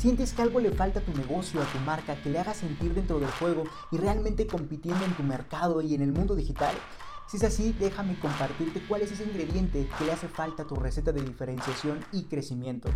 ¿Sientes que algo le falta a tu negocio, a tu marca, que le haga sentir dentro del juego y realmente compitiendo en tu mercado y en el mundo digital? Si es así, déjame compartirte cuál es ese ingrediente que le hace falta a tu receta de diferenciación y crecimiento.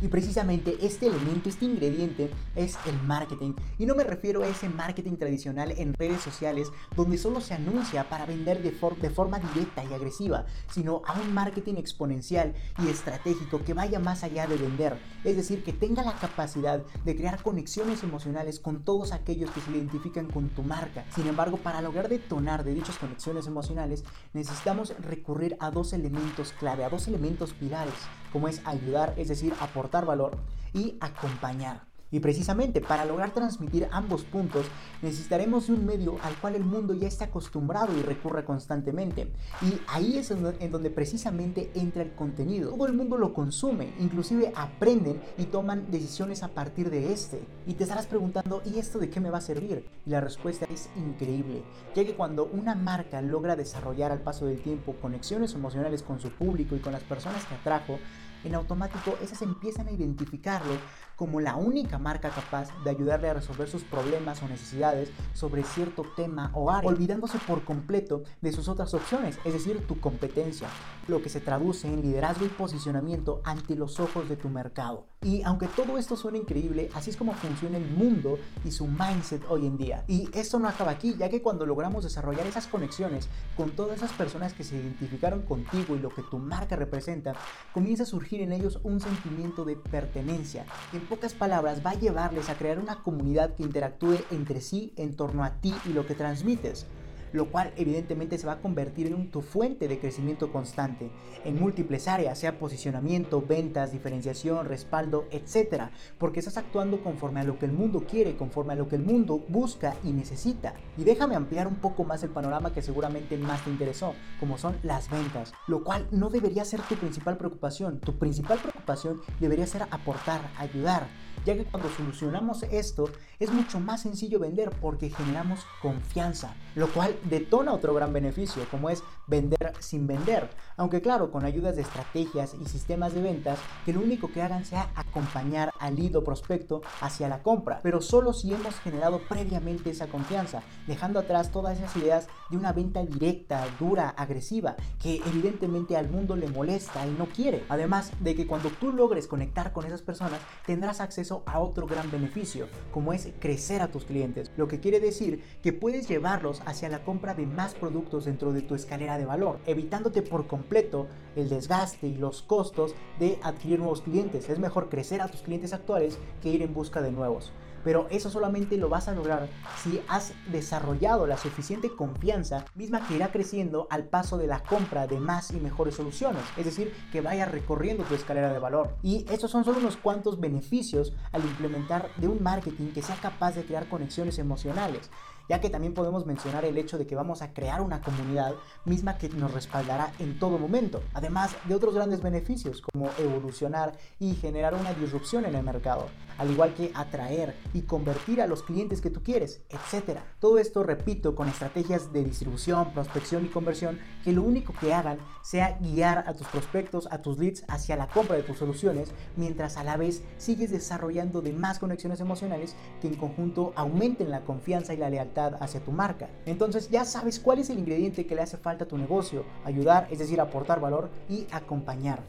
Y precisamente este elemento, este ingrediente es el marketing. Y no me refiero a ese marketing tradicional en redes sociales donde solo se anuncia para vender de, de forma directa y agresiva, sino a un marketing exponencial y estratégico que vaya más allá de vender. Es decir, que tenga la capacidad de crear conexiones emocionales con todos aquellos que se identifican con tu marca. Sin embargo, para lograr detonar de dichas conexiones emocionales, necesitamos recurrir a dos elementos clave, a dos elementos pilares, como es ayudar, es decir, aportar valor y acompañar. Y precisamente para lograr transmitir ambos puntos necesitaremos de un medio al cual el mundo ya está acostumbrado y recurre constantemente. Y ahí es en donde precisamente entra el contenido. Todo el mundo lo consume, inclusive aprenden y toman decisiones a partir de este. Y te estarás preguntando, ¿y esto de qué me va a servir? Y la respuesta es increíble, ya que cuando una marca logra desarrollar al paso del tiempo conexiones emocionales con su público y con las personas que atrajo, en automático esas empiezan a identificarlo como la única marca capaz de ayudarle a resolver sus problemas o necesidades sobre cierto tema o área, olvidándose por completo de sus otras opciones, es decir, tu competencia, lo que se traduce en liderazgo y posicionamiento ante los ojos de tu mercado. Y aunque todo esto suena increíble, así es como funciona el mundo y su mindset hoy en día. Y esto no acaba aquí, ya que cuando logramos desarrollar esas conexiones con todas esas personas que se identificaron contigo y lo que tu marca representa, comienza a surgir en ellos un sentimiento de pertenencia pocas palabras va a llevarles a crear una comunidad que interactúe entre sí en torno a ti y lo que transmites lo cual evidentemente se va a convertir en tu fuente de crecimiento constante en múltiples áreas, sea posicionamiento, ventas, diferenciación, respaldo, etc. Porque estás actuando conforme a lo que el mundo quiere, conforme a lo que el mundo busca y necesita. Y déjame ampliar un poco más el panorama que seguramente más te interesó, como son las ventas, lo cual no debería ser tu principal preocupación. Tu principal preocupación debería ser aportar, ayudar ya que cuando solucionamos esto es mucho más sencillo vender porque generamos confianza, lo cual detona otro gran beneficio, como es vender sin vender. Aunque claro, con ayudas de estrategias y sistemas de ventas que lo único que hagan sea acompañar al lead o prospecto hacia la compra, pero solo si hemos generado previamente esa confianza, dejando atrás todas esas ideas de una venta directa, dura, agresiva, que evidentemente al mundo le molesta y no quiere. Además de que cuando tú logres conectar con esas personas, tendrás acceso a otro gran beneficio, como es crecer a tus clientes, lo que quiere decir que puedes llevarlos hacia la compra de más productos dentro de tu escalera de valor, evitándote por completo el desgaste y los costos de adquirir nuevos clientes. Es mejor crecer a tus clientes actuales que ir en busca de nuevos. Pero eso solamente lo vas a lograr si has desarrollado la suficiente confianza, misma que irá creciendo al paso de la compra de más y mejores soluciones. Es decir, que vaya recorriendo tu escalera de valor. Y estos son solo unos cuantos beneficios al implementar de un marketing que sea capaz de crear conexiones emocionales ya que también podemos mencionar el hecho de que vamos a crear una comunidad misma que nos respaldará en todo momento, además de otros grandes beneficios como evolucionar y generar una disrupción en el mercado, al igual que atraer y convertir a los clientes que tú quieres, etc. Todo esto, repito, con estrategias de distribución, prospección y conversión que lo único que hagan sea guiar a tus prospectos, a tus leads hacia la compra de tus soluciones, mientras a la vez sigues desarrollando de más conexiones emocionales que en conjunto aumenten la confianza y la hacia tu marca. Entonces ya sabes cuál es el ingrediente que le hace falta a tu negocio. Ayudar, es decir, aportar valor y acompañar.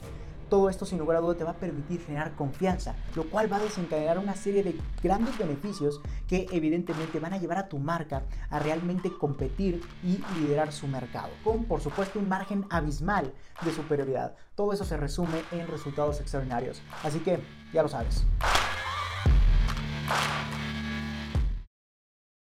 Todo esto sin lugar a duda te va a permitir generar confianza, lo cual va a desencadenar una serie de grandes beneficios que evidentemente van a llevar a tu marca a realmente competir y liderar su mercado, con por supuesto un margen abismal de superioridad. Todo eso se resume en resultados extraordinarios. Así que ya lo sabes.